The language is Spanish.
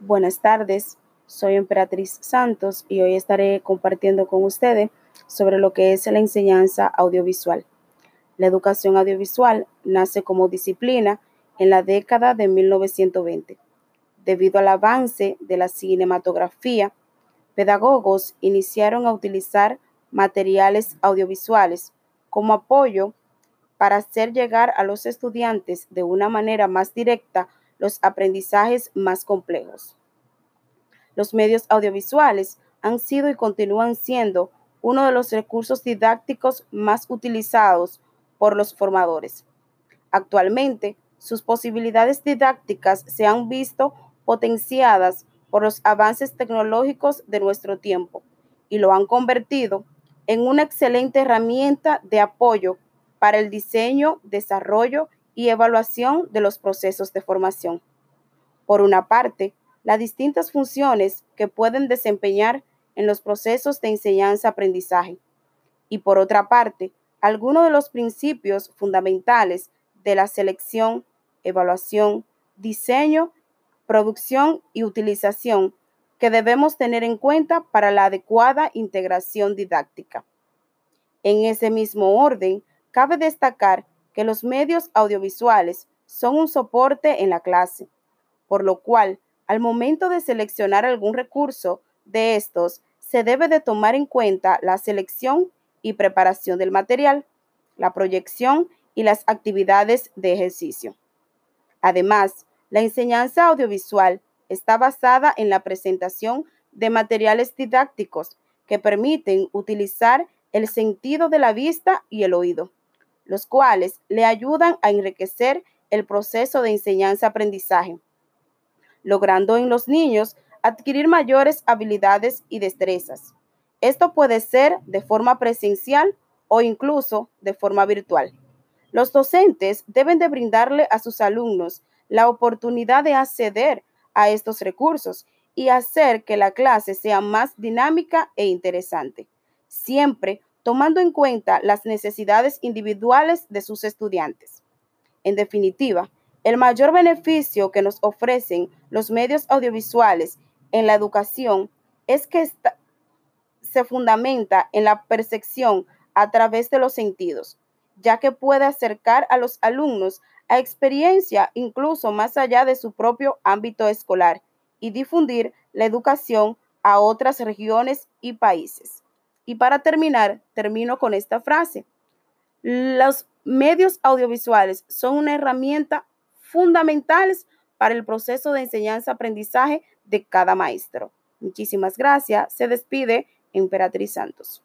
Buenas tardes, soy Emperatriz Santos y hoy estaré compartiendo con ustedes sobre lo que es la enseñanza audiovisual. La educación audiovisual nace como disciplina en la década de 1920. Debido al avance de la cinematografía, pedagogos iniciaron a utilizar materiales audiovisuales como apoyo para hacer llegar a los estudiantes de una manera más directa los aprendizajes más complejos. Los medios audiovisuales han sido y continúan siendo uno de los recursos didácticos más utilizados por los formadores. Actualmente, sus posibilidades didácticas se han visto potenciadas por los avances tecnológicos de nuestro tiempo y lo han convertido en una excelente herramienta de apoyo para el diseño, desarrollo y evaluación de los procesos de formación. Por una parte, las distintas funciones que pueden desempeñar en los procesos de enseñanza-aprendizaje. Y por otra parte, algunos de los principios fundamentales de la selección, evaluación, diseño, producción y utilización que debemos tener en cuenta para la adecuada integración didáctica. En ese mismo orden, cabe destacar que los medios audiovisuales son un soporte en la clase, por lo cual, al momento de seleccionar algún recurso de estos, se debe de tomar en cuenta la selección y preparación del material, la proyección y las actividades de ejercicio. Además, la enseñanza audiovisual está basada en la presentación de materiales didácticos que permiten utilizar el sentido de la vista y el oído, los cuales le ayudan a enriquecer el proceso de enseñanza-aprendizaje, logrando en los niños adquirir mayores habilidades y destrezas. Esto puede ser de forma presencial o incluso de forma virtual. Los docentes deben de brindarle a sus alumnos la oportunidad de acceder a estos recursos y hacer que la clase sea más dinámica e interesante siempre tomando en cuenta las necesidades individuales de sus estudiantes. En definitiva, el mayor beneficio que nos ofrecen los medios audiovisuales en la educación es que se fundamenta en la percepción a través de los sentidos, ya que puede acercar a los alumnos a experiencia incluso más allá de su propio ámbito escolar y difundir la educación a otras regiones y países. Y para terminar, termino con esta frase. Los medios audiovisuales son una herramienta fundamental para el proceso de enseñanza-aprendizaje de cada maestro. Muchísimas gracias. Se despide Emperatriz Santos.